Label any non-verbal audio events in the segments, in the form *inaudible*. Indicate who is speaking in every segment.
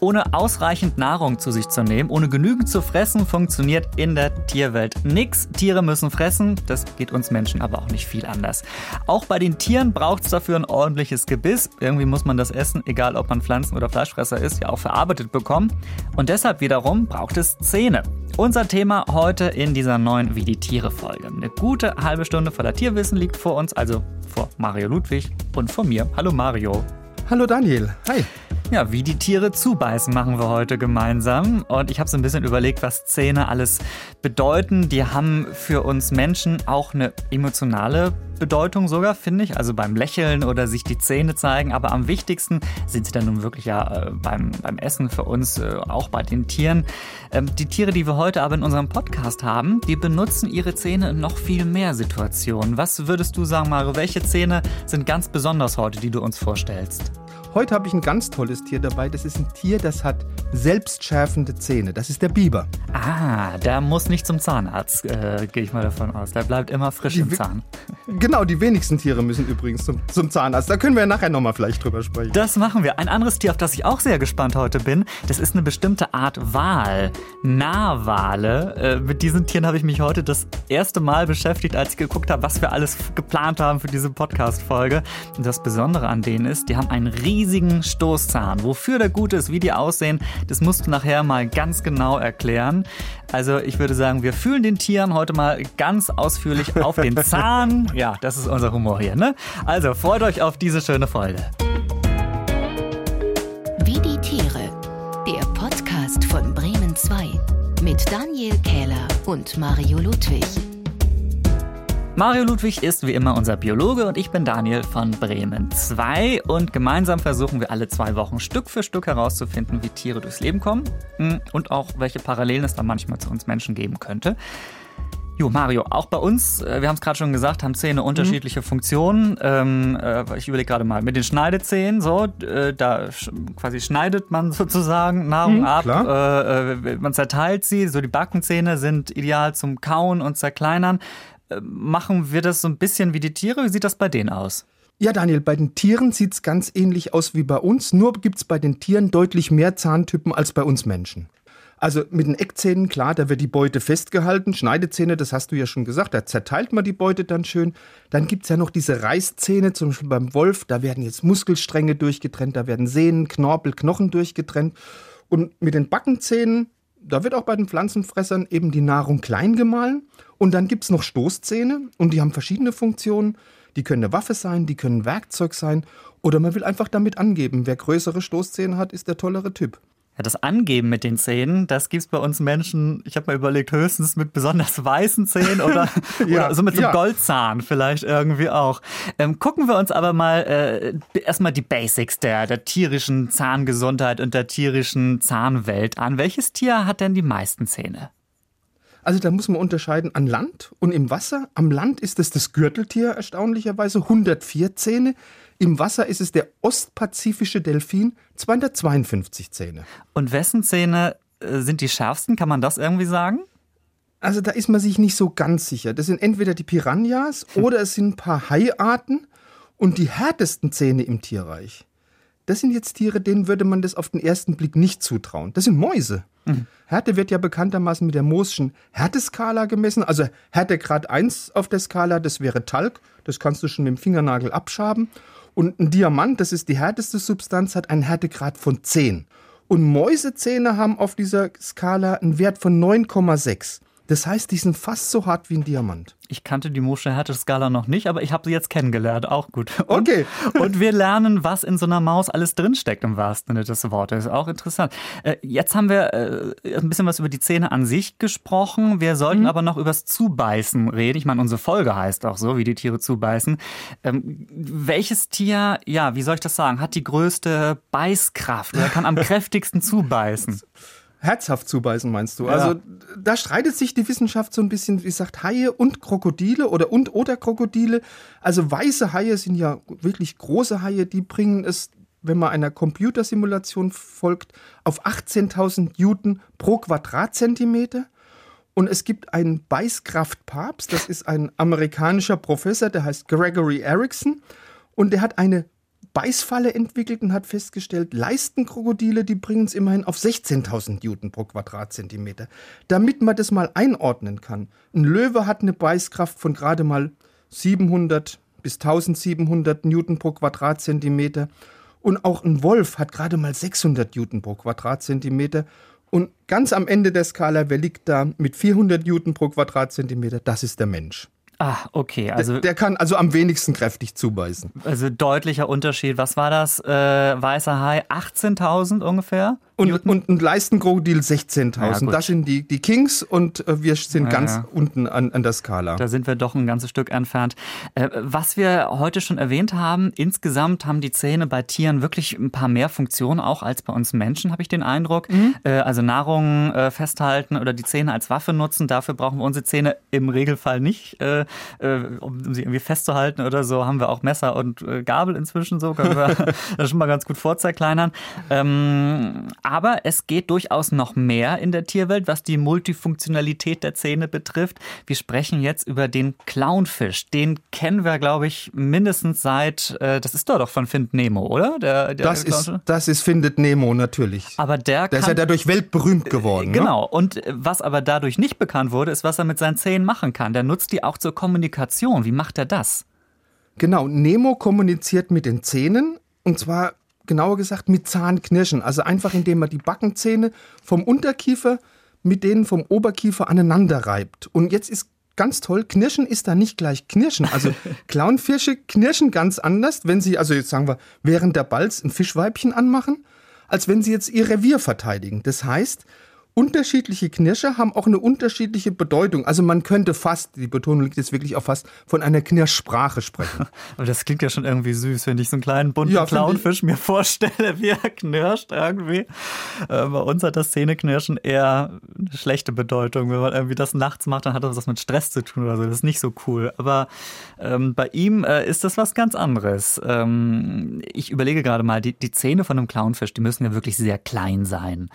Speaker 1: Ohne ausreichend Nahrung zu sich zu nehmen, ohne genügend zu fressen, funktioniert in der Tierwelt nichts. Tiere müssen fressen, das geht uns Menschen aber auch nicht viel anders. Auch bei den Tieren braucht es dafür ein ordentliches Gebiss. Irgendwie muss man das Essen, egal ob man Pflanzen- oder Fleischfresser ist, ja auch verarbeitet bekommen. Und deshalb wiederum braucht es Zähne. Unser Thema heute in dieser neuen Wie die Tiere Folge. Eine gute halbe Stunde voller Tierwissen liegt vor uns, also vor Mario Ludwig und vor mir. Hallo Mario.
Speaker 2: Hallo Daniel. Hi.
Speaker 1: Ja, wie die Tiere zubeißen machen wir heute gemeinsam. Und ich habe so ein bisschen überlegt, was Zähne alles bedeuten. Die haben für uns Menschen auch eine emotionale Bedeutung sogar, finde ich. Also beim Lächeln oder sich die Zähne zeigen. Aber am wichtigsten sind sie dann nun wirklich ja äh, beim, beim Essen für uns, äh, auch bei den Tieren. Ähm, die Tiere, die wir heute aber in unserem Podcast haben, die benutzen ihre Zähne in noch viel mehr Situationen. Was würdest du sagen, Mario? Welche Zähne sind ganz besonders heute, die du uns vorstellst?
Speaker 2: Heute habe ich ein ganz tolles Tier dabei. Das ist ein Tier, das hat selbstschärfende Zähne. Das ist der Biber.
Speaker 1: Ah, der muss nicht zum Zahnarzt, äh, gehe ich mal davon aus. Der bleibt immer frisch die, im Zahn.
Speaker 2: Genau, die wenigsten Tiere müssen übrigens zum, zum Zahnarzt. Da können wir ja nachher nochmal vielleicht drüber sprechen.
Speaker 1: Das machen wir. Ein anderes Tier, auf das ich auch sehr gespannt heute bin, das ist eine bestimmte Art Wal. Narwale. Äh, mit diesen Tieren habe ich mich heute das erste Mal beschäftigt, als ich geguckt habe, was wir alles geplant haben für diese Podcast-Folge. Das Besondere an denen ist, die haben einen riesigen Stoßzahn. Wofür der gut ist, wie die aussehen, das musst du nachher mal ganz genau erklären. Also ich würde sagen, wir fühlen den Tieren heute mal ganz ausführlich auf den *laughs* Zahn. Ja, das ist unser Humor hier, ne? Also freut euch auf diese schöne Folge.
Speaker 3: Wie die Tiere. Der Podcast von Bremen 2 mit Daniel Kähler und Mario Ludwig.
Speaker 1: Mario Ludwig ist wie immer unser Biologe und ich bin Daniel von Bremen 2 und gemeinsam versuchen wir alle zwei Wochen Stück für Stück herauszufinden, wie Tiere durchs Leben kommen hm, und auch welche Parallelen es da manchmal zu uns Menschen geben könnte. Jo, Mario, auch bei uns, äh, wir haben es gerade schon gesagt, haben Zähne unterschiedliche mhm. Funktionen. Ähm, äh, ich überlege gerade mal, mit den Schneidezähnen, so, äh, da sch quasi schneidet man *laughs* sozusagen Nahrung mhm, ab, äh, äh, man zerteilt sie, so die Backenzähne sind ideal zum Kauen und Zerkleinern machen wir das so ein bisschen wie die Tiere? Wie sieht das bei denen aus?
Speaker 2: Ja, Daniel, bei den Tieren sieht es ganz ähnlich aus wie bei uns, nur gibt es bei den Tieren deutlich mehr Zahntypen als bei uns Menschen. Also mit den Eckzähnen, klar, da wird die Beute festgehalten. Schneidezähne, das hast du ja schon gesagt, da zerteilt man die Beute dann schön. Dann gibt es ja noch diese Reißzähne, zum Beispiel beim Wolf, da werden jetzt Muskelstränge durchgetrennt, da werden Sehnen, Knorpel, Knochen durchgetrennt. Und mit den Backenzähnen, da wird auch bei den Pflanzenfressern eben die Nahrung klein gemahlen. Und dann gibt es noch Stoßzähne und die haben verschiedene Funktionen. Die können eine Waffe sein, die können Werkzeug sein oder man will einfach damit angeben, wer größere Stoßzähne hat, ist der tollere Typ.
Speaker 1: Ja, das Angeben mit den Zähnen, das gibt es bei uns Menschen, ich habe mal überlegt, höchstens mit besonders weißen Zähnen oder, *laughs* ja, oder so mit so einem ja. Goldzahn vielleicht irgendwie auch. Ähm, gucken wir uns aber mal äh, erstmal die Basics der, der tierischen Zahngesundheit und der tierischen Zahnwelt an. Welches Tier hat denn die meisten Zähne?
Speaker 2: Also da muss man unterscheiden an Land und im Wasser. Am Land ist es das Gürteltier erstaunlicherweise 104 Zähne. Im Wasser ist es der ostpazifische Delfin 252 Zähne.
Speaker 1: Und wessen Zähne äh, sind die schärfsten? Kann man das irgendwie sagen?
Speaker 2: Also da ist man sich nicht so ganz sicher. Das sind entweder die Piranhas hm. oder es sind ein paar Haiarten und die härtesten Zähne im Tierreich. Das sind jetzt Tiere, denen würde man das auf den ersten Blick nicht zutrauen. Das sind Mäuse. Mhm. Härte wird ja bekanntermaßen mit der Mooschen Härteskala gemessen. Also Härtegrad 1 auf der Skala, das wäre Talg. Das kannst du schon mit dem Fingernagel abschaben. Und ein Diamant, das ist die härteste Substanz, hat einen Härtegrad von 10. Und Mäusezähne haben auf dieser Skala einen Wert von 9,6. Das heißt, die sind fast so hart wie ein Diamant.
Speaker 1: Ich kannte die Mosche Härte-Skala noch nicht, aber ich habe sie jetzt kennengelernt. Auch gut.
Speaker 2: Und, okay. *laughs*
Speaker 1: und wir lernen, was in so einer Maus alles drinsteckt, im wahrsten Sinne des Wortes. Auch interessant. Äh, jetzt haben wir äh, ein bisschen was über die Zähne an sich gesprochen. Wir sollten mhm. aber noch übers Zubeißen reden. Ich meine, unsere Folge heißt auch so, wie die Tiere zubeißen. Ähm, welches Tier, ja, wie soll ich das sagen, hat die größte Beißkraft oder kann am *laughs* kräftigsten zubeißen?
Speaker 2: Herzhaft zubeißen, meinst du? Ja. Also da streitet sich die Wissenschaft so ein bisschen, wie gesagt, Haie und Krokodile oder und oder Krokodile. Also weiße Haie sind ja wirklich große Haie, die bringen es, wenn man einer Computersimulation folgt, auf 18.000 Newton pro Quadratzentimeter. Und es gibt einen Beißkraftpapst, das ist ein amerikanischer Professor, der heißt Gregory Erickson. Und der hat eine Beißfalle entwickelt und hat festgestellt, Leistenkrokodile, die bringen es immerhin auf 16.000 Newton pro Quadratzentimeter. Damit man das mal einordnen kann. Ein Löwe hat eine Beißkraft von gerade mal 700 bis 1700 Newton pro Quadratzentimeter. Und auch ein Wolf hat gerade mal 600 Newton pro Quadratzentimeter. Und ganz am Ende der Skala, wer liegt da mit 400 Newton pro Quadratzentimeter? Das ist der Mensch.
Speaker 1: Ah, okay. Also
Speaker 2: der, der, kann also am wenigsten kräftig zubeißen.
Speaker 1: Also deutlicher Unterschied. Was war das? Äh, weißer Hai 18.000 ungefähr?
Speaker 2: Und, und ein Leistenkrokodil 16.000. Ja, das sind die, die Kings und äh, wir sind ja, ganz ja. unten an, an der Skala.
Speaker 1: Da sind wir doch ein ganzes Stück entfernt. Äh, was wir heute schon erwähnt haben, insgesamt haben die Zähne bei Tieren wirklich ein paar mehr Funktionen auch als bei uns Menschen, habe ich den Eindruck. Mhm. Äh, also Nahrung festhalten oder die Zähne als Waffe nutzen. Dafür brauchen wir unsere Zähne im Regelfall nicht, um sie irgendwie festzuhalten oder so. Haben wir auch Messer und Gabel inzwischen so. Können wir *laughs* *laughs* das schon mal ganz gut vorzerkleinern. Ähm, aber es geht durchaus noch mehr in der Tierwelt, was die Multifunktionalität der Zähne betrifft. Wir sprechen jetzt über den Clownfisch. Den kennen wir, glaube ich, mindestens seit, äh, das ist doch doch von Find Nemo, oder?
Speaker 2: Der, der das, ist, das ist Findet Nemo natürlich.
Speaker 1: Aber der,
Speaker 2: der ist ja dadurch weltberühmt geworden.
Speaker 1: Ne? Genau. Ne? Und was aber dadurch nicht bekannt wurde, ist, was er mit seinen Zähnen machen kann. Der nutzt die auch zur Kommunikation. Wie macht er das?
Speaker 2: Genau, Nemo kommuniziert mit den Zähnen und zwar genauer gesagt mit Zahnknirschen. Also einfach indem man die Backenzähne vom Unterkiefer mit denen vom Oberkiefer aneinander reibt. Und jetzt ist ganz toll, Knirschen ist da nicht gleich Knirschen. Also *laughs* Clownfische knirschen ganz anders, wenn sie, also jetzt sagen wir, während der Balz ein Fischweibchen anmachen, als wenn sie jetzt ihr Revier verteidigen. Das heißt, unterschiedliche Knirsche haben auch eine unterschiedliche Bedeutung. Also man könnte fast, die Betonung liegt jetzt wirklich auch fast, von einer Knirschsprache sprechen. *laughs*
Speaker 1: Aber das klingt ja schon irgendwie süß, wenn ich so einen kleinen bunten ja, Clownfisch mir *laughs* vorstelle, wie er knirscht irgendwie. Äh, bei uns hat das Zähneknirschen eher eine schlechte Bedeutung. Wenn man irgendwie das nachts macht, dann hat das was mit Stress zu tun oder so. Das ist nicht so cool. Aber ähm, bei ihm äh, ist das was ganz anderes. Ähm, ich überlege gerade mal, die, die Zähne von einem Clownfisch, die müssen ja wirklich sehr klein sein.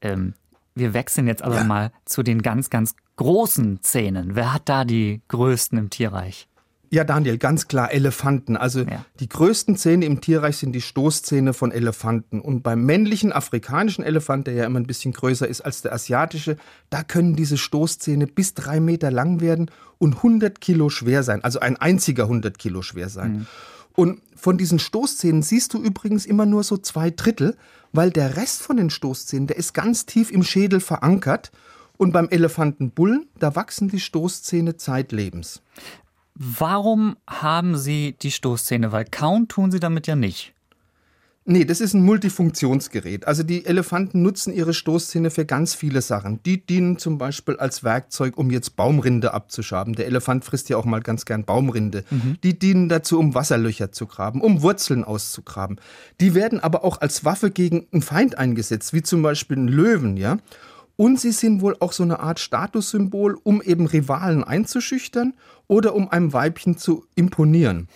Speaker 1: Ähm, wir wechseln jetzt aber ja. mal zu den ganz, ganz großen Zähnen. Wer hat da die größten im Tierreich?
Speaker 2: Ja, Daniel, ganz klar Elefanten. Also ja. die größten Zähne im Tierreich sind die Stoßzähne von Elefanten. Und beim männlichen afrikanischen Elefant, der ja immer ein bisschen größer ist als der asiatische, da können diese Stoßzähne bis drei Meter lang werden und 100 Kilo schwer sein. Also ein einziger 100 Kilo schwer sein. Mhm. Und von diesen Stoßzähnen siehst du übrigens immer nur so zwei Drittel, weil der Rest von den Stoßzähnen, der ist ganz tief im Schädel verankert. Und beim Elefantenbullen, da wachsen die Stoßzähne zeitlebens.
Speaker 1: Warum haben Sie die Stoßzähne? Weil kauen tun Sie damit ja nicht.
Speaker 2: Nee, das ist ein Multifunktionsgerät. Also die Elefanten nutzen ihre Stoßzähne für ganz viele Sachen. Die dienen zum Beispiel als Werkzeug, um jetzt Baumrinde abzuschaben. Der Elefant frisst ja auch mal ganz gern Baumrinde. Mhm. Die dienen dazu, um Wasserlöcher zu graben, um Wurzeln auszugraben. Die werden aber auch als Waffe gegen einen Feind eingesetzt, wie zum Beispiel einen Löwen, ja. Und sie sind wohl auch so eine Art Statussymbol, um eben Rivalen einzuschüchtern oder um einem Weibchen zu imponieren.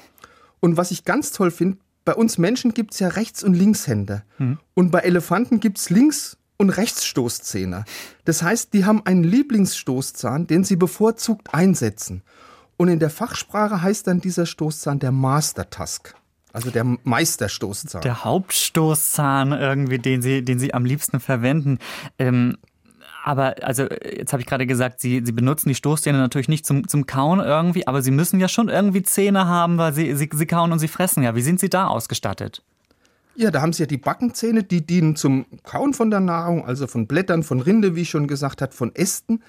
Speaker 2: Und was ich ganz toll finde, bei uns Menschen gibt es ja Rechts- und Linkshänder. Mhm. Und bei Elefanten gibt es Links- und Rechtsstoßzähne. Das heißt, die haben einen Lieblingsstoßzahn, den sie bevorzugt einsetzen. Und in der Fachsprache heißt dann dieser Stoßzahn der Master Tusk. Also der Meisterstoßzahn.
Speaker 1: Der Hauptstoßzahn irgendwie, den sie, den sie am liebsten verwenden. Ähm, aber also jetzt habe ich gerade gesagt, Sie, Sie benutzen die Stoßzähne natürlich nicht zum, zum Kauen irgendwie, aber Sie müssen ja schon irgendwie Zähne haben, weil Sie, Sie, Sie kauen und Sie fressen ja. Wie sind Sie da ausgestattet?
Speaker 2: Ja, da haben Sie ja die Backenzähne, die dienen zum Kauen von der Nahrung, also von Blättern, von Rinde, wie ich schon gesagt habe, von Ästen.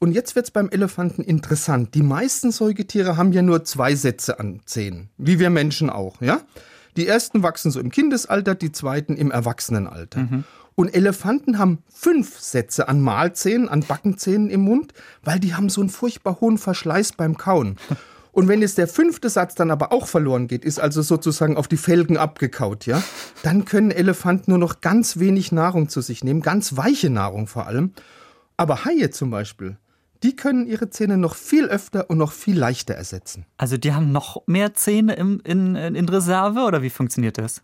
Speaker 2: Und jetzt wird es beim Elefanten interessant. Die meisten Säugetiere haben ja nur zwei Sätze an Zähnen, wie wir Menschen auch, ja? Die ersten wachsen so im Kindesalter, die zweiten im Erwachsenenalter. Mhm. Und Elefanten haben fünf Sätze an Mahlzähnen, an Backenzähnen im Mund, weil die haben so einen furchtbar hohen Verschleiß beim Kauen. Und wenn jetzt der fünfte Satz dann aber auch verloren geht, ist also sozusagen auf die Felgen abgekaut, ja, dann können Elefanten nur noch ganz wenig Nahrung zu sich nehmen, ganz weiche Nahrung vor allem. Aber Haie zum Beispiel, die können ihre Zähne noch viel öfter und noch viel leichter ersetzen.
Speaker 1: Also die haben noch mehr Zähne in, in, in Reserve oder wie funktioniert das?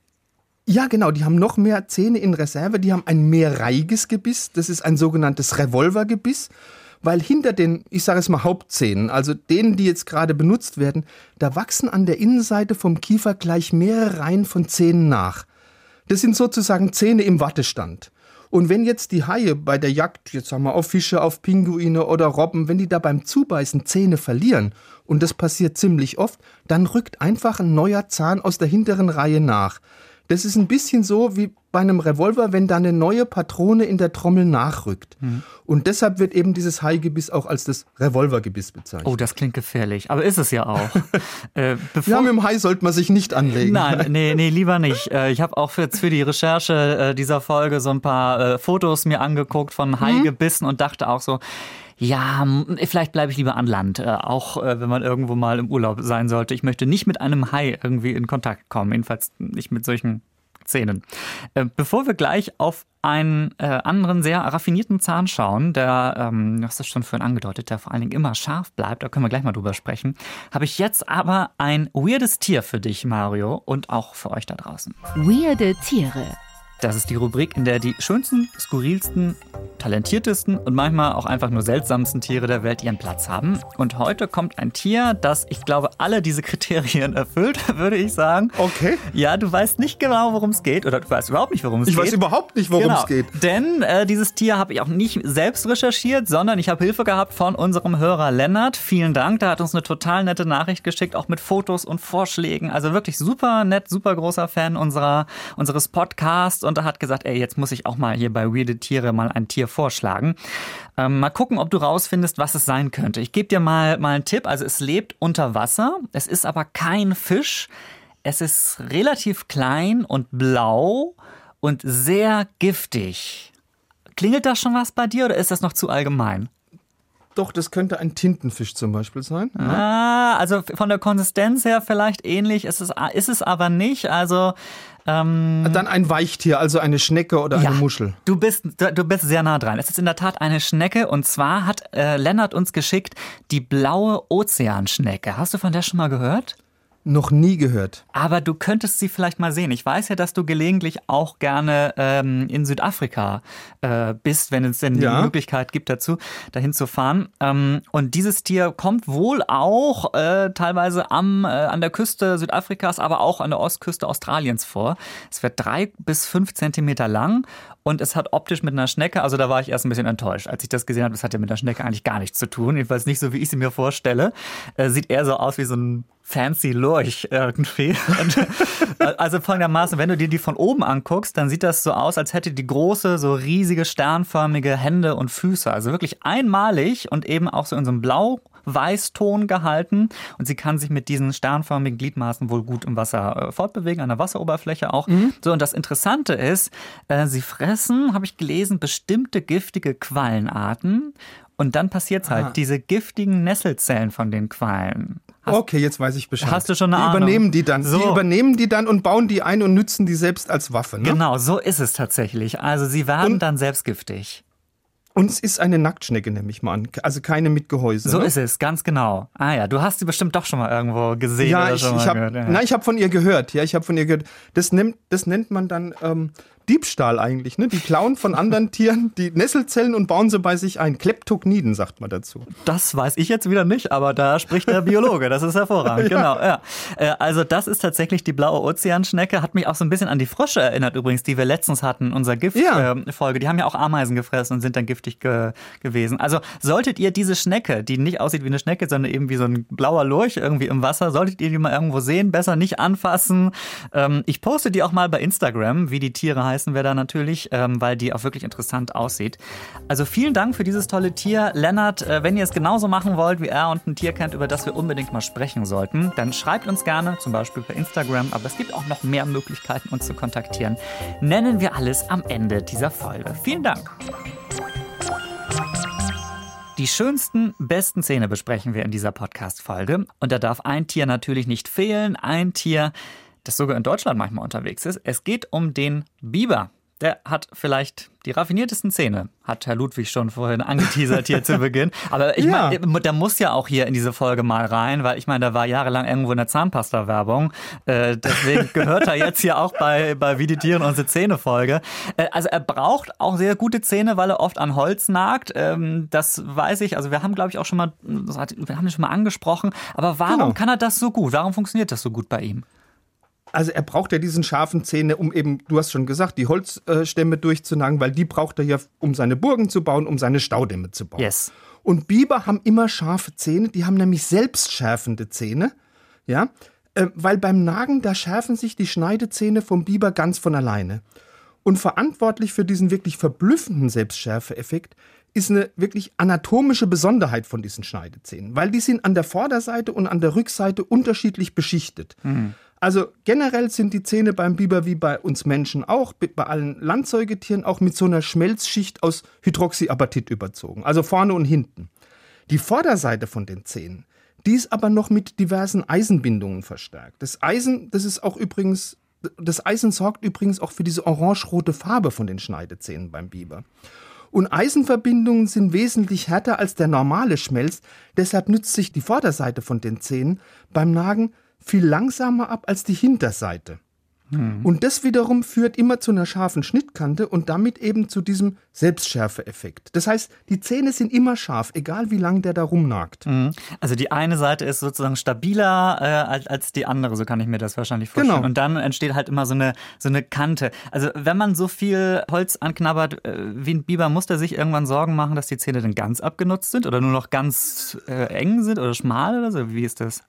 Speaker 2: Ja, genau, die haben noch mehr Zähne in Reserve, die haben ein mehrreihiges Gebiss, das ist ein sogenanntes Revolvergebiss, weil hinter den, ich sage es mal, Hauptzähnen, also denen, die jetzt gerade benutzt werden, da wachsen an der Innenseite vom Kiefer gleich mehrere Reihen von Zähnen nach. Das sind sozusagen Zähne im Wattestand. Und wenn jetzt die Haie bei der Jagd, jetzt sagen wir auf Fische, auf Pinguine oder Robben, wenn die da beim Zubeißen Zähne verlieren, und das passiert ziemlich oft, dann rückt einfach ein neuer Zahn aus der hinteren Reihe nach. Das ist ein bisschen so wie bei einem Revolver, wenn da eine neue Patrone in der Trommel nachrückt. Mhm. Und deshalb wird eben dieses Haigebiss auch als das Revolvergebiss bezeichnet.
Speaker 1: Oh, das klingt gefährlich, aber ist es ja auch. *laughs*
Speaker 2: äh, ja, mit dem Hai sollte man sich nicht anlegen.
Speaker 1: Nein, *laughs* nee, nee, lieber nicht. Äh, ich habe auch für, für die Recherche äh, dieser Folge so ein paar äh, Fotos mir angeguckt von Haigebissen mhm. und dachte auch so, ja, vielleicht bleibe ich lieber an Land, äh, auch äh, wenn man irgendwo mal im Urlaub sein sollte. Ich möchte nicht mit einem Hai irgendwie in Kontakt kommen, jedenfalls nicht mit solchen Zähnen. Äh, bevor wir gleich auf einen äh, anderen sehr raffinierten Zahn schauen, der, ähm, du hast das schon vorhin angedeutet, der vor allen Dingen immer scharf bleibt, da können wir gleich mal drüber sprechen, habe ich jetzt aber ein weirdes Tier für dich, Mario, und auch für euch da draußen.
Speaker 3: Weirde Tiere.
Speaker 1: Das ist die Rubrik, in der die schönsten, skurrilsten, talentiertesten und manchmal auch einfach nur seltsamsten Tiere der Welt ihren Platz haben. Und heute kommt ein Tier, das, ich glaube, alle diese Kriterien erfüllt, *laughs* würde ich sagen.
Speaker 2: Okay.
Speaker 1: Ja, du weißt nicht genau, worum es geht. Oder du weißt überhaupt nicht, worum es
Speaker 2: geht.
Speaker 1: Ich
Speaker 2: weiß überhaupt nicht, worum
Speaker 1: genau.
Speaker 2: es geht.
Speaker 1: Denn äh, dieses Tier habe ich auch nicht selbst recherchiert, sondern ich habe Hilfe gehabt von unserem Hörer Lennart. Vielen Dank. Der hat uns eine total nette Nachricht geschickt, auch mit Fotos und Vorschlägen. Also wirklich super nett, super großer Fan unserer, unseres Podcasts. Und und hat gesagt, ey, jetzt muss ich auch mal hier bei Weirde Tiere mal ein Tier vorschlagen. Ähm, mal gucken, ob du rausfindest, was es sein könnte. Ich gebe dir mal, mal einen Tipp. Also es lebt unter Wasser, es ist aber kein Fisch. Es ist relativ klein und blau und sehr giftig. Klingelt da schon was bei dir oder ist das noch zu allgemein?
Speaker 2: Doch, das könnte ein Tintenfisch zum Beispiel sein.
Speaker 1: Ah, also von der Konsistenz her vielleicht ähnlich, ist es, ist es aber nicht. Also
Speaker 2: ähm, Dann ein Weichtier, also eine Schnecke oder
Speaker 1: ja,
Speaker 2: eine Muschel.
Speaker 1: Du bist, du bist sehr nah dran. Es ist in der Tat eine Schnecke und zwar hat äh, Lennart uns geschickt die blaue Ozeanschnecke. Hast du von der schon mal gehört?
Speaker 2: Noch nie gehört.
Speaker 1: Aber du könntest sie vielleicht mal sehen. Ich weiß ja, dass du gelegentlich auch gerne ähm, in Südafrika äh, bist, wenn es denn ja. die Möglichkeit gibt dazu, dahin zu fahren. Ähm, und dieses Tier kommt wohl auch äh, teilweise am, äh, an der Küste Südafrikas, aber auch an der Ostküste Australiens vor. Es wird drei bis fünf Zentimeter lang und es hat optisch mit einer Schnecke, also da war ich erst ein bisschen enttäuscht, als ich das gesehen habe. Das hat ja mit der Schnecke eigentlich gar nichts zu tun. Jedenfalls nicht so, wie ich sie mir vorstelle. Äh, sieht eher so aus wie so ein fancy Lurch irgendwie. *laughs* Und, äh, also folgendermaßen, wenn du dir die von oben anguckst, dann sieht das so aus, als hätte die große, so riesige, sternförmige Hände und Füße. Also wirklich einmalig und eben auch so in so einem Blau Weißton gehalten und sie kann sich mit diesen sternförmigen Gliedmaßen wohl gut im Wasser äh, fortbewegen, an der Wasseroberfläche auch. Mhm. So, und das Interessante ist, äh, sie fressen, habe ich gelesen, bestimmte giftige Quallenarten und dann passiert es halt, ah. diese giftigen Nesselzellen von den Quallen
Speaker 2: Hast, okay, jetzt weiß ich Bescheid.
Speaker 1: Hast du schon eine
Speaker 2: die
Speaker 1: Ahnung?
Speaker 2: Übernehmen die dann. So. Die übernehmen die dann und bauen die ein und nützen die selbst als Waffe. Ne?
Speaker 1: Genau, so ist es tatsächlich. Also sie werden und, dann selbst giftig.
Speaker 2: Und es ist eine Nacktschnecke, nehme ich mal an. Also keine mit Gehäuse.
Speaker 1: So
Speaker 2: ne?
Speaker 1: ist es, ganz genau. Ah ja, du hast sie bestimmt doch schon mal irgendwo gesehen
Speaker 2: ja,
Speaker 1: oder
Speaker 2: ich,
Speaker 1: schon
Speaker 2: ich
Speaker 1: mal
Speaker 2: hab,
Speaker 1: gehört. Ja.
Speaker 2: Nein, ich habe von ihr gehört. Ja, ich habe von ihr gehört. Das nennt, das nennt man dann ähm, Diebstahl eigentlich. Ne? Die klauen von anderen Tieren die Nesselzellen und bauen sie bei sich ein. Kleptogniden sagt man dazu.
Speaker 1: Das weiß ich jetzt wieder nicht, aber da spricht der Biologe. Das ist hervorragend. *laughs* ja. Genau, ja. Äh, also das ist tatsächlich die blaue Ozeanschnecke. Hat mich auch so ein bisschen an die Frösche erinnert übrigens, die wir letztens hatten, unser Giftfolge. Ja. Die haben ja auch Ameisen gefressen und sind dann giftig ge gewesen. Also solltet ihr diese Schnecke, die nicht aussieht wie eine Schnecke, sondern eben wie so ein blauer Lurch irgendwie im Wasser, solltet ihr die mal irgendwo sehen, besser nicht anfassen. Ähm, ich poste die auch mal bei Instagram, wie die Tiere heißen heißen wir da natürlich, ähm, weil die auch wirklich interessant aussieht. Also vielen Dank für dieses tolle Tier. Lennart, äh, wenn ihr es genauso machen wollt wie er und ein Tier kennt, über das wir unbedingt mal sprechen sollten, dann schreibt uns gerne, zum Beispiel per Instagram, aber es gibt auch noch mehr Möglichkeiten, uns zu kontaktieren. Nennen wir alles am Ende dieser Folge. Vielen Dank. Die schönsten, besten Szene besprechen wir in dieser Podcast-Folge. Und da darf ein Tier natürlich nicht fehlen. Ein Tier, das sogar in Deutschland manchmal unterwegs ist. Es geht um den Biber. der hat vielleicht die raffiniertesten Zähne, hat Herr Ludwig schon vorhin angeteasert hier zu Beginn. Aber ich ja. meine, der muss ja auch hier in diese Folge mal rein, weil ich meine, da war jahrelang irgendwo eine Zahnpasta-Werbung. Äh, deswegen gehört er jetzt hier auch bei, bei Wie die Tiere unsere Zähne-Folge. Äh, also er braucht auch sehr gute Zähne, weil er oft an Holz nagt. Ähm, das weiß ich. Also wir haben, glaube ich, auch schon mal, wir haben das schon mal angesprochen. Aber warum genau. kann er das so gut? Warum funktioniert das so gut bei ihm?
Speaker 2: Also er braucht ja diesen scharfen Zähne, um eben, du hast schon gesagt, die Holzstämme durchzunagen, weil die braucht er ja, um seine Burgen zu bauen, um seine Staudämme zu bauen.
Speaker 1: Yes.
Speaker 2: Und Biber haben immer scharfe Zähne, die haben nämlich selbstschärfende Zähne, ja, äh, weil beim Nagen, da schärfen sich die Schneidezähne vom Biber ganz von alleine. Und verantwortlich für diesen wirklich verblüffenden Selbstschärfeeffekt ist eine wirklich anatomische Besonderheit von diesen Schneidezähnen, weil die sind an der Vorderseite und an der Rückseite unterschiedlich beschichtet. Mhm. Also generell sind die Zähne beim Biber wie bei uns Menschen auch, bei allen Landsäugetieren auch mit so einer Schmelzschicht aus Hydroxyapatit überzogen, also vorne und hinten. Die Vorderseite von den Zähnen, die ist aber noch mit diversen Eisenbindungen verstärkt. Das Eisen, das ist auch übrigens, das Eisen sorgt übrigens auch für diese orange-rote Farbe von den Schneidezähnen beim Biber. Und Eisenverbindungen sind wesentlich härter als der normale Schmelz, deshalb nützt sich die Vorderseite von den Zähnen beim Nagen viel langsamer ab als die Hinterseite. Hm. Und das wiederum führt immer zu einer scharfen Schnittkante und damit eben zu diesem Selbstschärfe-Effekt. Das heißt, die Zähne sind immer scharf, egal wie lang der da rumnagt.
Speaker 1: Hm. Also die eine Seite ist sozusagen stabiler äh, als, als die andere, so kann ich mir das wahrscheinlich vorstellen. Genau. Und dann entsteht halt immer so eine, so eine Kante. Also wenn man so viel Holz anknabbert äh, wie ein Biber, muss der sich irgendwann Sorgen machen, dass die Zähne dann ganz abgenutzt sind oder nur noch ganz äh, eng sind oder schmal oder so? Wie ist das?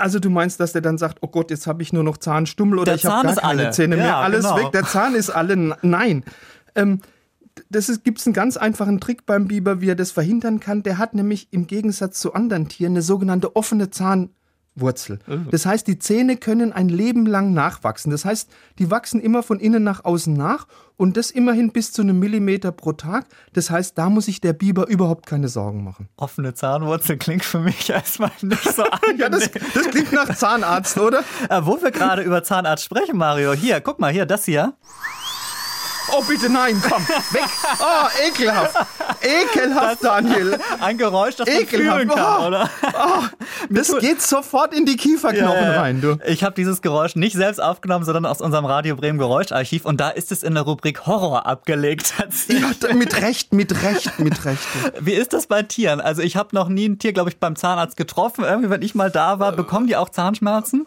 Speaker 2: Also du meinst, dass der dann sagt, oh Gott, jetzt habe ich nur noch Zahnstummel oder der ich habe gar keine alle. Zähne mehr, ja, alles genau. weg, der Zahn ist alle. Nein. Ähm, das gibt es einen ganz einfachen Trick beim Biber, wie er das verhindern kann. Der hat nämlich im Gegensatz zu anderen Tieren eine sogenannte offene Zahn, Wurzel. Mhm. Das heißt, die Zähne können ein Leben lang nachwachsen. Das heißt, die wachsen immer von innen nach außen nach und das immerhin bis zu einem Millimeter pro Tag. Das heißt, da muss sich der Biber überhaupt keine Sorgen machen.
Speaker 1: Offene Zahnwurzel klingt für mich *laughs* erstmal nicht so angenehm. *laughs* ja,
Speaker 2: das, das, klingt nach Zahnarzt, oder?
Speaker 1: Äh, wo wir gerade über Zahnarzt sprechen, Mario. Hier, guck mal, hier, das hier.
Speaker 2: Oh, bitte nein, komm, weg. Oh, ekelhaft. Ekelhaft, Daniel.
Speaker 1: Ein Geräusch, das man fühlen kann, oh, oder?
Speaker 2: Oh, das geht sofort in die Kieferknochen ja. rein, du.
Speaker 1: Ich habe dieses Geräusch nicht selbst aufgenommen, sondern aus unserem Radio Bremen Geräuscharchiv und da ist es in der Rubrik Horror abgelegt. *laughs*
Speaker 2: Ja, mit Recht, mit Recht, mit Recht.
Speaker 1: Wie ist das bei Tieren? Also ich habe noch nie ein Tier, glaube ich, beim Zahnarzt getroffen. Irgendwie, wenn ich mal da war, bekommen die auch Zahnschmerzen?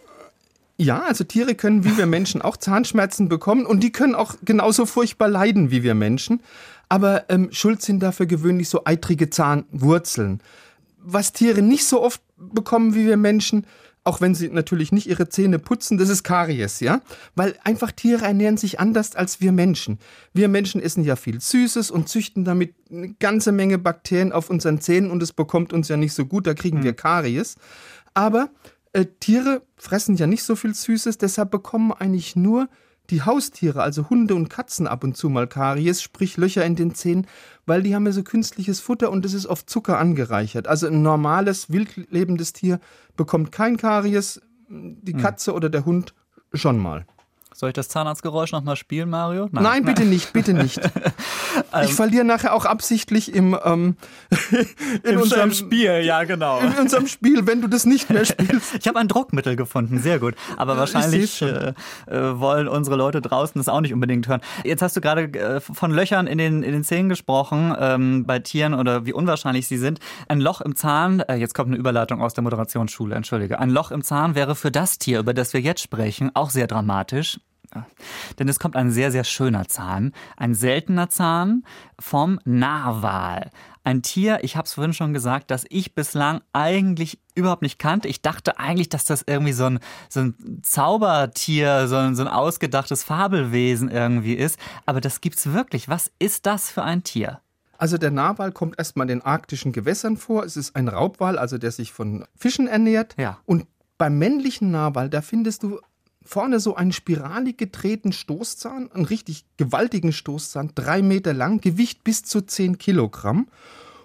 Speaker 2: Ja, also Tiere können wie wir Menschen auch Zahnschmerzen bekommen und die können auch genauso furchtbar leiden wie wir Menschen. Aber ähm, schuld sind dafür gewöhnlich so eitrige Zahnwurzeln. Was Tiere nicht so oft bekommen wie wir Menschen, auch wenn sie natürlich nicht ihre Zähne putzen, das ist Karies, ja? Weil einfach Tiere ernähren sich anders als wir Menschen. Wir Menschen essen ja viel Süßes und züchten damit eine ganze Menge Bakterien auf unseren Zähnen und es bekommt uns ja nicht so gut, da kriegen mhm. wir Karies. Aber äh, Tiere fressen ja nicht so viel Süßes, deshalb bekommen eigentlich nur die Haustiere, also Hunde und Katzen ab und zu mal Karies, sprich Löcher in den Zähnen, weil die haben ja so künstliches Futter und es ist auf Zucker angereichert. Also ein normales, wildlebendes Tier bekommt kein Karies, die hm. Katze hm. oder der Hund schon mal.
Speaker 1: Soll ich das Zahnarztgeräusch nochmal spielen, Mario?
Speaker 2: Nein, Nein *laughs* bitte nicht, bitte nicht. *laughs* ich ähm, verliere nachher auch absichtlich im, ähm, *laughs*
Speaker 1: in unserem Spiel, ja genau.
Speaker 2: In unserem Spiel, wenn du das nicht mehr spielst.
Speaker 1: ich habe ein Druckmittel gefunden, sehr gut. Aber wahrscheinlich äh, äh, wollen unsere Leute draußen das auch nicht unbedingt hören. Jetzt hast du gerade äh, von Löchern in den, in den Zähnen gesprochen, ähm, bei Tieren oder wie unwahrscheinlich sie sind. Ein Loch im Zahn, äh, jetzt kommt eine Überleitung aus der Moderationsschule, entschuldige. Ein Loch im Zahn wäre für das Tier, über das wir jetzt sprechen, auch sehr dramatisch. Denn es kommt ein sehr, sehr schöner Zahn, ein seltener Zahn vom Narwal. Ein Tier, ich habe es vorhin schon gesagt, das ich bislang eigentlich überhaupt nicht kannte. Ich dachte eigentlich, dass das irgendwie so ein, so ein Zaubertier, so ein, so ein ausgedachtes Fabelwesen irgendwie ist. Aber das gibt's wirklich. Was ist das für ein Tier?
Speaker 2: Also der Narwal kommt erstmal in den arktischen Gewässern vor. Es ist ein Raubwal, also der sich von Fischen ernährt.
Speaker 1: Ja.
Speaker 2: Und beim männlichen Narwal, da findest du vorne so einen spiralig gedrehten Stoßzahn, einen richtig gewaltigen Stoßzahn, drei Meter lang, Gewicht bis zu zehn Kilogramm.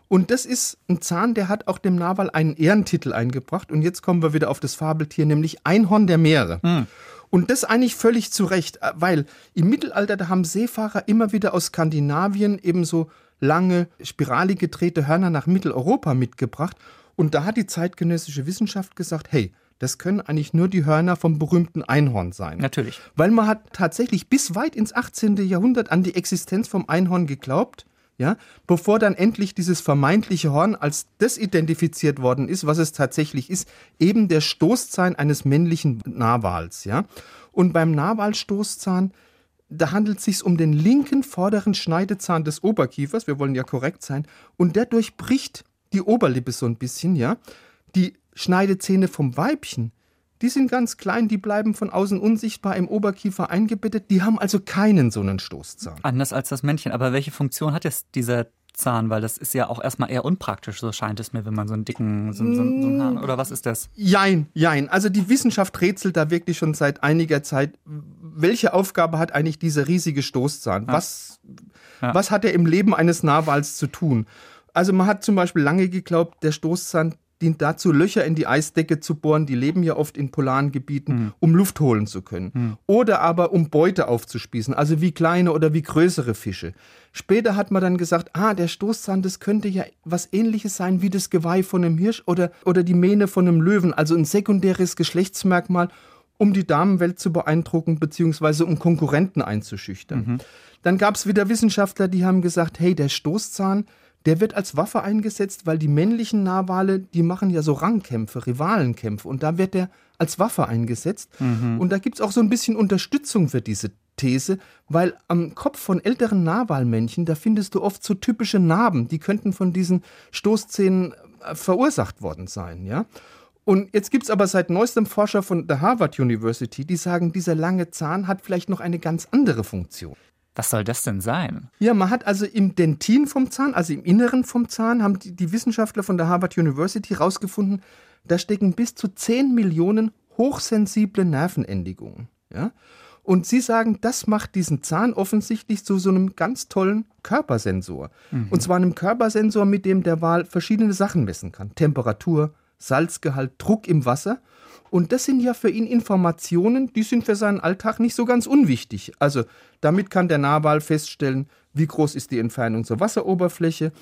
Speaker 2: Und das ist ein Zahn, der hat auch dem Narwal einen Ehrentitel eingebracht. Und jetzt kommen wir wieder auf das Fabeltier, nämlich Einhorn der Meere. Mhm. Und das eigentlich völlig zu Recht, äh, weil im Mittelalter, da haben Seefahrer immer wieder aus Skandinavien ebenso lange, spiralig gedrehte Hörner nach Mitteleuropa mitgebracht. Und da hat die zeitgenössische Wissenschaft gesagt, hey, das können eigentlich nur die Hörner vom berühmten Einhorn sein.
Speaker 1: Natürlich.
Speaker 2: Weil man hat tatsächlich bis weit ins 18. Jahrhundert an die Existenz vom Einhorn geglaubt, ja, bevor dann endlich dieses vermeintliche Horn als das identifiziert worden ist, was es tatsächlich ist, eben der Stoßzahn eines männlichen Narwals, ja. Und beim Narwalstoßzahn, da handelt es sich um den linken vorderen Schneidezahn des Oberkiefers, wir wollen ja korrekt sein, und der durchbricht die Oberlippe so ein bisschen, ja. Die Schneidezähne vom Weibchen, die sind ganz klein, die bleiben von außen unsichtbar im Oberkiefer eingebettet, die haben also keinen so einen Stoßzahn.
Speaker 1: Anders als das Männchen. Aber welche Funktion hat jetzt dieser Zahn? Weil das ist ja auch erstmal eher unpraktisch, so scheint es mir, wenn man so einen dicken, so, so, so einen Hahn, oder was ist das?
Speaker 2: Jein, jein. Also die Wissenschaft rätselt da wirklich schon seit einiger Zeit, welche Aufgabe hat eigentlich dieser riesige Stoßzahn?
Speaker 1: Ja.
Speaker 2: Was,
Speaker 1: Ja.
Speaker 2: was hat er im Leben eines Narwals zu tun? Also man hat zum Beispiel lange geglaubt, der Stoßzahn dient dazu, Löcher in die Eisdecke zu bohren. Die leben ja oft in polaren Gebieten, um Luft holen zu können. Oder aber um Beute aufzuspießen, also wie kleine oder wie größere Fische. Später hat man dann gesagt, ah, der Stoßzahn, das könnte ja was ähnliches sein wie das Geweih von einem Hirsch oder, oder die Mähne von einem Löwen, also ein sekundäres Geschlechtsmerkmal, um die Damenwelt zu beeindrucken, beziehungsweise um Konkurrenten einzuschüchtern. Dann gab es wieder Wissenschaftler, die haben gesagt, hey, der Stoßzahn, der wird als Waffe eingesetzt, weil die männlichen Narwale, die machen ja so Rangkämpfe, Rivalenkämpfe und da wird der als Waffe eingesetzt. Und da gibt es auch so ein bisschen Unterstützung für diese These, weil am Kopf von älteren Narwalmännchen, da findest du oft so typische Narben, die könnten von diesen Stoßzähnen äh, verursacht worden sein, ja. Und jetzt gibt es aber seit neuestem Forscher von der Harvard University, die sagen, dieser lange Zahn hat vielleicht noch eine ganz andere Funktion.
Speaker 1: Was soll das denn sein?
Speaker 2: Ja, man hat also im Dentin vom Zahn, also im Inneren vom Zahn, haben die, die Wissenschaftler von der Harvard University herausgefunden, da stecken bis zu 10 Millionen hochsensible Nervenendigungen. Ja? Und sie sagen, das macht diesen Zahn offensichtlich zu so einem ganz tollen Körpersensor. Und zwar einem Körpersensor, mit dem der Wal verschiedene Sachen messen kann. Temperatur, Salzgehalt, Druck im Wasser. Und das sind ja für ihn Informationen, die sind für seinen Alltag nicht so ganz unwichtig. Also damit kann der Narwal feststellen, wie groß ist die Entfernung zur Wasseroberfläche,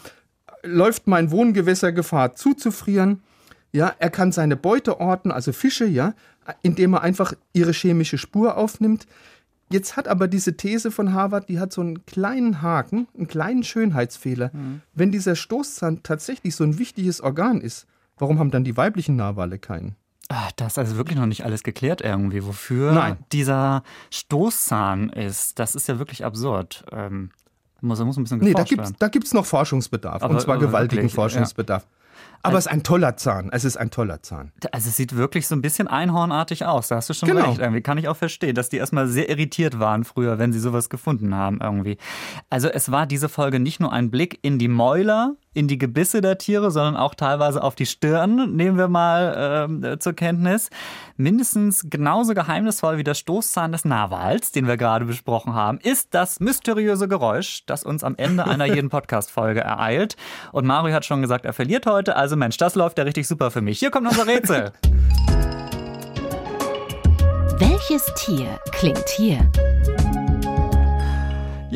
Speaker 2: läuft mein Wohngewässer Gefahr zuzufrieren. Ja, er kann seine Beute orten, also Fische, ja, indem er einfach ihre chemische Spur aufnimmt. Jetzt hat aber diese These von Harvard, die hat so einen kleinen Haken, einen kleinen Schönheitsfehler. Wenn dieser Stoßzahn tatsächlich so ein wichtiges Organ ist, warum haben dann die weiblichen Narwale keinen?
Speaker 1: Ah, Das ist also wirklich noch nicht alles geklärt irgendwie, wofür
Speaker 2: Nein.
Speaker 1: dieser Stoßzahn ist. Das ist ja wirklich absurd. Ähm, muss, muss ein bisschen
Speaker 2: Nee, da da gibt's noch Forschungsbedarf.
Speaker 1: Aber-
Speaker 2: und zwar
Speaker 1: aber
Speaker 2: gewaltigen
Speaker 1: wirklich,
Speaker 2: Forschungsbedarf. Aber es ist ein toller Zahn. Es ist ein toller Zahn.
Speaker 1: Also es sieht wirklich so ein bisschen einhornartig aus. Da hast du schon
Speaker 2: Genau.
Speaker 1: recht. Irgendwie kann ich auch verstehen, dass die erstmal sehr irritiert waren früher, wenn sie sowas gefunden haben irgendwie. Also es war diese Folge nicht nur ein Blick in die Mäuler, in die Gebisse der Tiere, sondern auch teilweise auf die Stirn, nehmen wir mal ähm, zur Kenntnis. Mindestens genauso geheimnisvoll wie der Stoßzahn des Narwals, den wir gerade besprochen haben, ist das mysteriöse Geräusch, das uns am Ende einer jeden *laughs* Podcast-Folge ereilt. Und Mario hat schon gesagt, er verliert heute. Also Mensch, das läuft ja richtig super für mich. Hier kommt unser Rätsel. *laughs*
Speaker 3: Welches Tier klingt hier?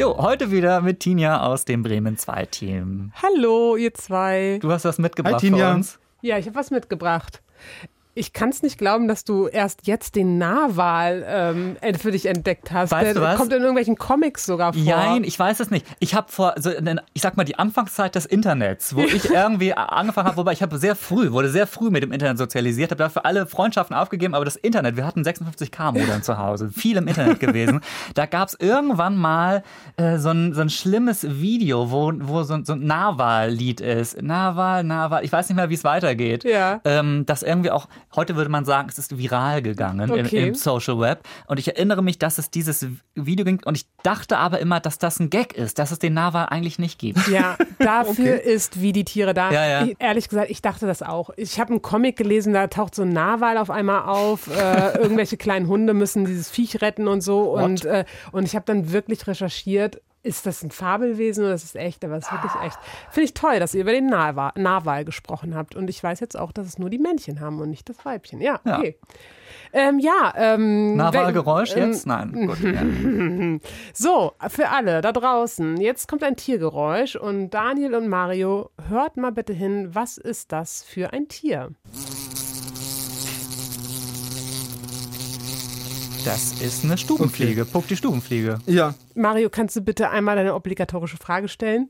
Speaker 1: Jo, heute wieder mit Tinja aus dem Bremen 2 Team.
Speaker 4: Hallo, ihr zwei.
Speaker 1: Du hast was mitgebracht
Speaker 2: Hi, Tinja.
Speaker 1: für uns.
Speaker 4: Ja, ich habe was mitgebracht. Ich kann es nicht glauben, dass du erst jetzt den Narwal ähm, für dich entdeckt hast.
Speaker 1: Weißt
Speaker 4: Der
Speaker 1: du was?
Speaker 4: kommt in irgendwelchen Comics sogar vor.
Speaker 1: Nein, ich weiß es nicht. Ich habe vor, so, in den- ich sag mal, die Anfangszeit des Internets, wo ich *laughs* irgendwie angefangen habe, wobei ich habe sehr früh, wurde sehr früh mit dem Internet sozialisiert, habe dafür alle Freundschaften aufgegeben, aber das Internet, wir hatten 56k-Modem zu Hause, viel im Internet gewesen. *laughs* Da gab es irgendwann mal äh, so, ein, so ein schlimmes Video, wo, wo so, ein- so ein Narwal-Lied ist. Narwal, Narwal, ich weiß nicht mehr, wie es weitergeht.
Speaker 4: Ja.
Speaker 1: Ähm, das irgendwie auch, heute würde man sagen, es ist viral gegangen im,
Speaker 4: Okay.
Speaker 1: im Social Web. Und ich erinnere mich, dass es dieses Video ging und ich dachte aber immer, dass das ein Gag ist, dass es den Narwal eigentlich nicht gibt. *laughs*
Speaker 4: Ja, dafür ist wie die Tiere da.
Speaker 1: Ja, ja.
Speaker 4: Ich, ehrlich gesagt, ich dachte das auch. Ich habe einen Comic gelesen, da taucht so ein Narwal auf einmal auf. Äh, *laughs* irgendwelche kleinen Hunde müssen dieses Viech retten und so. Und, äh, und ich habe dann wirklich recherchiert. Ist das ein Fabelwesen oder ist es echt? Aber es ist wirklich echt. Finde ich toll, dass ihr über den Narwal, Narwal gesprochen habt. Und ich weiß jetzt auch, dass es nur die Männchen haben und nicht das Weibchen. Ja,
Speaker 1: Ja.
Speaker 4: okay. Ähm, ja, ähm,
Speaker 1: Narwalgeräusch
Speaker 4: wenn-
Speaker 1: jetzt? Nein. Gut, ja. *laughs*
Speaker 4: So, für alle da draußen, jetzt kommt ein Tiergeräusch und Daniel und Mario, hört mal bitte hin, was ist das für ein Tier?
Speaker 1: Das ist eine Stubenfliege. Puck die Stubenfliege.
Speaker 2: Ja,
Speaker 4: Mario, kannst du bitte einmal deine obligatorische Frage stellen?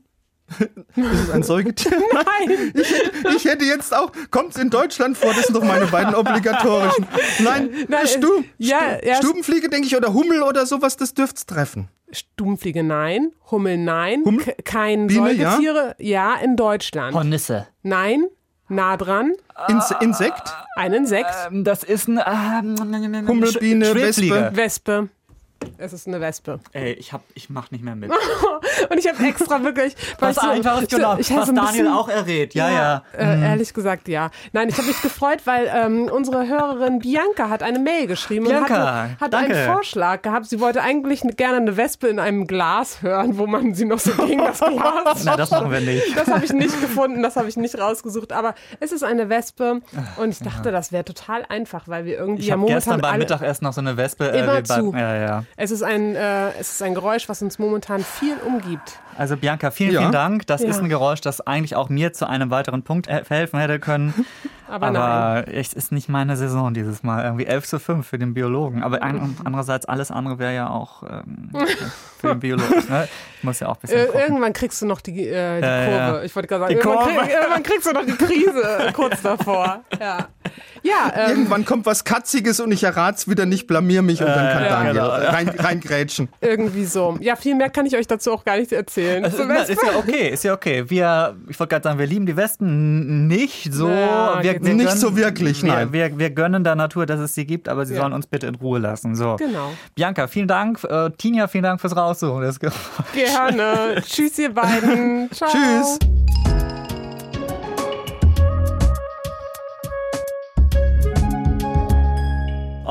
Speaker 2: ist es ein Säugetier? *laughs* *laughs*
Speaker 4: Nein!
Speaker 2: Ich hätte jetzt auch, kommt es in Deutschland vor? Das sind doch meine beiden obligatorischen. Nein, *laughs*
Speaker 4: Nein,
Speaker 2: Stu,
Speaker 4: ja,
Speaker 2: Stu,
Speaker 4: ja.
Speaker 2: Stubenfliege, denke ich, oder Hummel oder sowas, das dürft's treffen.
Speaker 4: Stubenfliege nein, Hummel nein,
Speaker 2: Hummel?
Speaker 4: Kein
Speaker 2: Biene, ja?
Speaker 4: Säugetiere, ja? in Deutschland.
Speaker 1: Hornisse.
Speaker 4: Nein, nah dran,
Speaker 2: Ins Insekt?
Speaker 4: ein Insekt,
Speaker 1: Ähm, das ist ein ähm,
Speaker 2: Hummel, Biene,
Speaker 1: Schwebfliege.
Speaker 4: Wespe. Es ist eine Wespe.
Speaker 1: Ey, ich hab, ich mach nicht mehr mit. *laughs*
Speaker 4: Und ich habe extra wirklich. *laughs*
Speaker 1: Was
Speaker 4: ich so-
Speaker 1: einfaches,
Speaker 4: ich hatte
Speaker 1: Was
Speaker 4: so
Speaker 1: Daniel
Speaker 4: bisschen-
Speaker 1: auch errät. Ja, ja.
Speaker 4: Äh, Ehrlich gesagt, ja. Nein, ich habe mich gefreut, weil ähm, unsere Hörerin Bianca hat eine Mail geschrieben
Speaker 1: Bianca,
Speaker 4: und hatte
Speaker 1: danke.
Speaker 4: einen Vorschlag gehabt. Sie wollte eigentlich ne- gerne eine Wespe in einem Glas hören, wo man sie noch so gegen das Glas. *laughs*
Speaker 1: Na, das machen wir nicht.
Speaker 4: Das habe ich nicht gefunden, das habe ich nicht rausgesucht. Aber es ist eine Wespe und ich dachte, das wäre total einfach, weil wir irgendwie
Speaker 1: Ich
Speaker 4: ja momentan
Speaker 1: gestern beim. Mittagessen noch so eine Wespe.
Speaker 4: Immer
Speaker 1: wie bei-
Speaker 4: zu.
Speaker 1: Ja, ja.
Speaker 4: Es ist ein, äh, es ist ein Geräusch, was uns momentan viel umgibt.
Speaker 1: Also Bianca, vielen,
Speaker 2: Ja.
Speaker 1: vielen Dank. Das
Speaker 4: Ja.
Speaker 1: ist ein Geräusch, das eigentlich auch mir zu einem weiteren Punkt verhelfen hätte können. *laughs*
Speaker 4: Aber, nein.
Speaker 1: Aber es ist nicht meine Saison dieses Mal. Irgendwie 11 zu 5 für den Biologen. Aber ein, *laughs* andererseits, alles andere wäre ja auch ähm, *laughs* für den Biologen. Ne? Muss ja auch ein bisschen
Speaker 4: Äh, irgendwann kriegst du noch die, äh, die
Speaker 1: Ja,
Speaker 4: Kurve.
Speaker 1: ja.
Speaker 4: Ich wollte gerade sagen, irgendwann, krieg, irgendwann kriegst du noch die Krise *laughs* kurz davor. Ja, ja ähm,
Speaker 2: Irgendwann kommt was Katziges und ich errat's wieder nicht, blamier mich und dann kann
Speaker 1: ja,
Speaker 2: Daniel
Speaker 1: genau, ja.
Speaker 2: rein, reingrätschen.
Speaker 4: irgendwie so. Ja, viel mehr kann ich euch dazu auch gar nicht erzählen.
Speaker 1: Also, na, ist ja okay, ist ja okay. Wir, ich wollte gerade sagen, wir lieben die Wespen nicht so.
Speaker 4: Ja,
Speaker 1: wir, wir
Speaker 2: nicht
Speaker 1: gönnen-
Speaker 2: so wirklich,
Speaker 1: wir,
Speaker 2: nein.
Speaker 1: Wir, wir gönnen der Natur, dass es sie gibt, aber sie
Speaker 4: Ja.
Speaker 1: sollen uns bitte in Ruhe lassen. So.
Speaker 4: Genau.
Speaker 1: Bianca, vielen Dank. Äh, Tinja, vielen Dank fürs Raussuchen. Das *laughs* Geräusch.
Speaker 4: Gerne. *laughs* Tschüss, ihr beiden. *laughs* Ciao.
Speaker 2: Tschüss.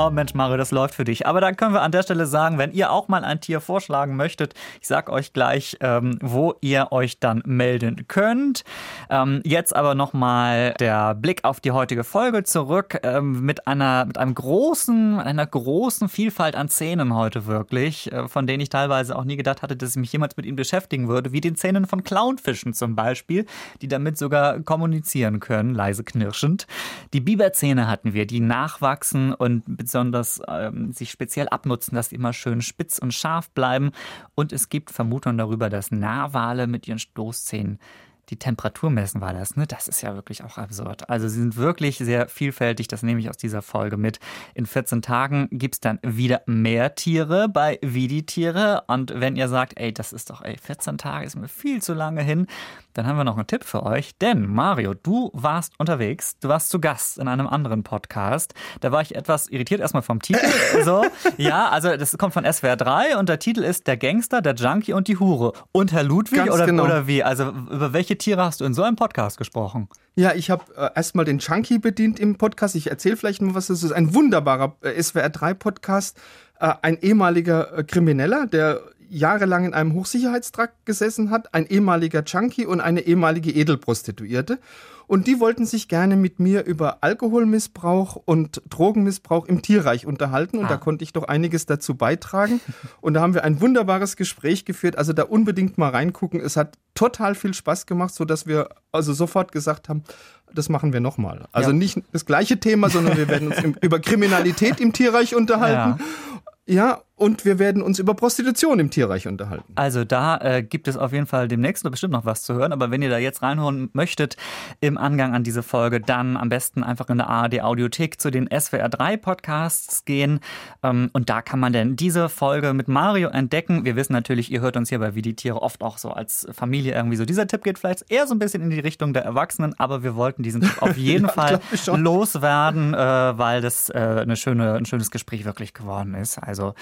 Speaker 1: Oh Mensch, Mario, das läuft für dich. Aber dann können wir an der Stelle sagen, wenn ihr auch mal ein Tier vorschlagen möchtet, ich sag euch gleich, ähm, wo ihr euch dann melden könnt. Ähm, jetzt aber nochmal der Blick auf die heutige Folge zurück ähm, mit einer, mit einem großen, einer großen Vielfalt an Szenen heute wirklich, äh, von denen ich teilweise auch nie gedacht hatte, dass ich mich jemals mit ihnen beschäftigen würde, wie den Szenen von Clownfischen zum Beispiel, die damit sogar kommunizieren können, leise knirschend. Die Biberzähne hatten wir, die nachwachsen und besonders ähm, sich speziell abnutzen, dass die immer schön spitz und scharf bleiben. Und es gibt Vermutungen darüber, dass Narwale mit ihren Stoßzähnen die Temperatur messen war das, ne? Das ist ja wirklich auch absurd. Also sie sind wirklich sehr vielfältig, das nehme ich aus dieser Folge mit. In 14 Tagen gibt es dann wieder mehr Tiere bei Wie die Tiere. Und wenn ihr sagt, ey, das ist doch, ey, 14 Tage ist mir viel zu lange hin, dann haben wir noch einen Tipp für euch. Denn Mario, du warst unterwegs, du warst zu Gast in einem anderen Podcast. Da war ich etwas irritiert erstmal vom Titel. *laughs* so, ja, also das kommt von SWR 3 und der Titel ist Der Gangster, der Junkie und die Hure. Und Herr Ludwig
Speaker 2: Ganz
Speaker 1: oder,
Speaker 2: genau.
Speaker 1: oder wie? Also über welche Tiere hast du in so einem Podcast gesprochen?
Speaker 2: Ja, ich habe äh, erstmal den Chunky bedient im Podcast. Ich erzähle vielleicht mal was. Das ist ein wunderbarer äh, SWR3-Podcast. Äh, ein ehemaliger äh, Krimineller, der jahrelang in einem Hochsicherheitstrakt gesessen hat, ein ehemaliger Junkie und eine ehemalige Edelprostituierte. Und die wollten sich gerne mit mir über Alkoholmissbrauch und Drogenmissbrauch im Tierreich unterhalten. Und da konnte ich doch einiges dazu beitragen. *laughs* Und da haben wir ein wunderbares Gespräch geführt. Also da unbedingt mal reingucken. Es hat total viel Spaß gemacht, sodass wir also sofort gesagt haben, das machen wir nochmal. Also
Speaker 1: Ja.
Speaker 2: nicht das gleiche Thema, sondern wir werden uns im, *laughs* über Kriminalität im Tierreich unterhalten. Ja. Und wir werden uns über Prostitution im Tierreich unterhalten.
Speaker 1: Also da äh, gibt es auf jeden Fall demnächst bestimmt noch was zu hören. Aber wenn ihr da jetzt reinhören möchtet im Angang an diese Folge, dann am besten einfach in der ARD Audiothek zu den SWR 3 Podcasts gehen. Ähm, und da kann man denn diese Folge mit Mario entdecken. Wir wissen natürlich, ihr hört uns hier bei Wie die Tiere oft auch so als Familie irgendwie so. Dieser Tipp geht vielleicht eher so ein bisschen in die Richtung der Erwachsenen, aber wir wollten diesen Tipp auf *laughs* jeden
Speaker 2: Ja,
Speaker 1: Fall loswerden, äh, weil das äh, eine schöne, ein schönes Gespräch wirklich geworden ist. Also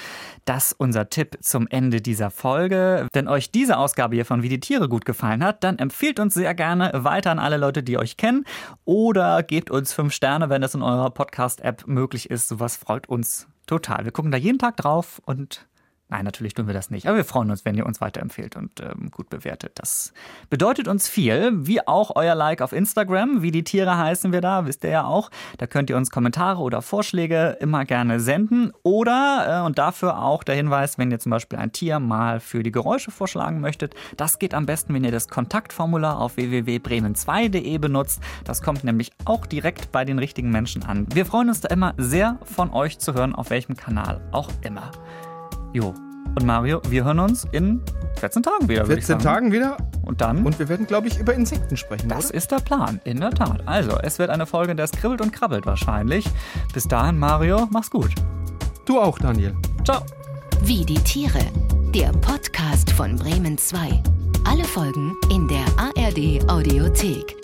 Speaker 1: das unser Tipp zum Ende dieser Folge. Wenn euch diese Ausgabe hier von Wie die Tiere gut gefallen hat, dann empfiehlt uns sehr gerne weiter an alle Leute, die euch kennen oder gebt uns fünf Sterne, wenn das in eurer Podcast-App möglich ist. Sowas freut uns total. Wir gucken da jeden Tag drauf und Nein, natürlich tun wir das nicht. Aber wir freuen uns, wenn ihr uns weiterempfehlt und ähm, gut bewertet. Das bedeutet uns viel, wie auch euer Like auf Instagram. Wie die Tiere heißen wir da, wisst ihr ja auch. Da könnt ihr uns Kommentare oder Vorschläge immer gerne senden. Oder, äh, und dafür auch der Hinweis, wenn ihr zum Beispiel ein Tier mal für die Geräusche vorschlagen möchtet, das geht am besten, wenn ihr das Kontaktformular auf www.bremen2.de benutzt. Das kommt nämlich auch direkt bei den richtigen Menschen an. Wir freuen uns da immer sehr von euch zu hören, auf welchem Kanal auch immer. Jo. Und Mario, wir hören uns in 14 Tagen wieder.
Speaker 2: 14 Tagen wieder.
Speaker 1: Und dann?
Speaker 2: Und wir werden, glaube ich, über Insekten sprechen.
Speaker 1: Das
Speaker 2: oder?
Speaker 1: ist der Plan, in der Tat. Also, es wird eine Folge, in der es kribbelt und krabbelt wahrscheinlich. Bis dahin, Mario, mach's gut.
Speaker 2: Du auch, Daniel.
Speaker 1: Ciao.
Speaker 3: Wie die Tiere. Der Podcast von Bremen 2. Alle Folgen in der ARD Audiothek.